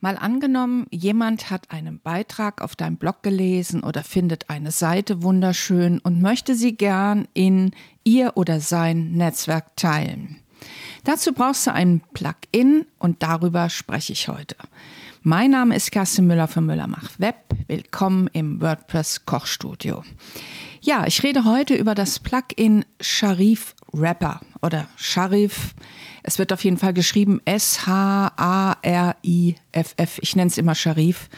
Mal angenommen, jemand hat einen Beitrag auf deinem Blog gelesen oder findet eine Seite wunderschön und möchte sie gern in ihr oder sein Netzwerk teilen. Dazu brauchst du ein Plugin und darüber spreche ich heute. Mein Name ist Kerstin Müller von Müller macht Web. Willkommen im WordPress Kochstudio. Ja, ich rede heute über das Plugin Sharif Rapper oder Sharif. Es wird auf jeden Fall geschrieben S-H-A-R-I-F-F. Ich nenne es immer Sharif.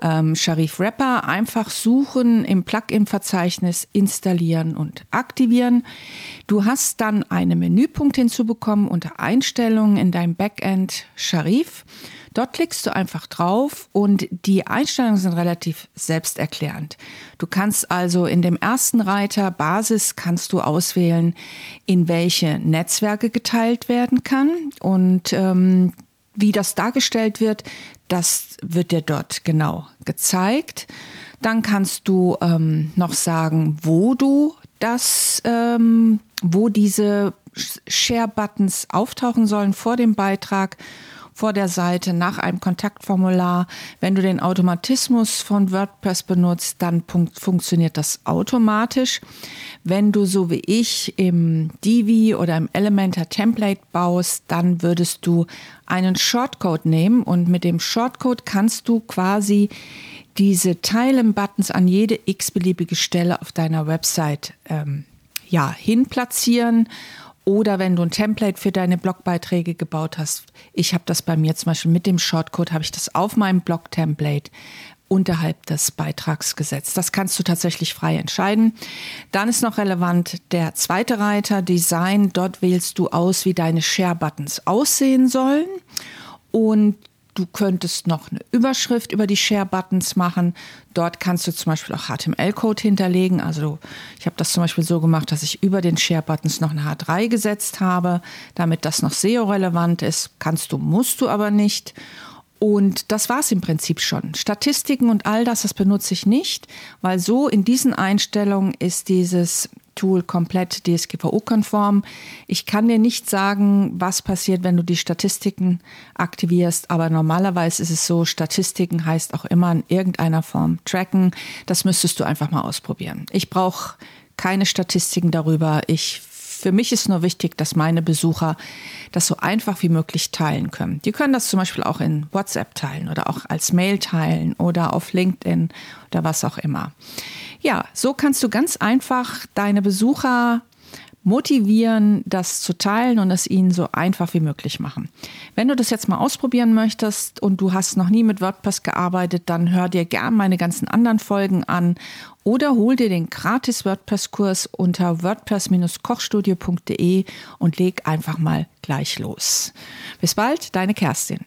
Ähm, Sharif Rapper einfach suchen, im Plugin-Verzeichnis installieren und aktivieren. Du hast dann einen Menüpunkt hinzubekommen unter Einstellungen in deinem Backend Sharif. Dort klickst du einfach drauf und die Einstellungen sind relativ selbsterklärend. Du kannst also in dem ersten Reiter Basis kannst du auswählen, in welche Netzwerke geteilt werden kann und ähm, wie das dargestellt wird, das wird dir dort genau gezeigt. Dann kannst du ähm, noch sagen, wo du das, ähm, wo diese Share-Buttons auftauchen sollen vor dem Beitrag vor der Seite nach einem Kontaktformular. Wenn du den Automatismus von WordPress benutzt, dann funktioniert das automatisch. Wenn du so wie ich im Divi oder im Elementor Template baust, dann würdest du einen Shortcode nehmen und mit dem Shortcode kannst du quasi diese Teilen-Buttons an jede x-beliebige Stelle auf deiner Website ähm, ja, hinplatzieren oder wenn du ein Template für deine Blogbeiträge gebaut hast. Ich habe das bei mir zum Beispiel mit dem Shortcode, habe ich das auf meinem Blog-Template unterhalb des Beitrags gesetzt. Das kannst du tatsächlich frei entscheiden. Dann ist noch relevant der zweite Reiter, Design. Dort wählst du aus, wie deine Share-Buttons aussehen sollen. Und Du könntest noch eine Überschrift über die Share-Buttons machen. Dort kannst du zum Beispiel auch HTML-Code hinterlegen. Also ich habe das zum Beispiel so gemacht, dass ich über den Share-Buttons noch eine H3 gesetzt habe, damit das noch SEO-relevant ist. Kannst du, musst du aber nicht. Und das war es im Prinzip schon. Statistiken und all das, das benutze ich nicht, weil so in diesen Einstellungen ist dieses Tool komplett DSGVO-konform. Ich kann dir nicht sagen, was passiert, wenn du die Statistiken aktivierst, aber normalerweise ist es so, Statistiken heißt auch immer in irgendeiner Form tracken. Das müsstest du einfach mal ausprobieren. Ich brauche keine Statistiken darüber. Ich für mich ist nur wichtig, dass meine Besucher das so einfach wie möglich teilen können. Die können das zum Beispiel auch in WhatsApp teilen oder auch als Mail teilen oder auf LinkedIn oder was auch immer. Ja, so kannst du ganz einfach deine Besucher motivieren, das zu teilen und es ihnen so einfach wie möglich machen. Wenn du das jetzt mal ausprobieren möchtest und du hast noch nie mit WordPress gearbeitet, dann hör dir gern meine ganzen anderen Folgen an oder hol dir den gratis WordPress-Kurs unter wordpress-kochstudio.de und leg einfach mal gleich los. Bis bald, deine Kerstin.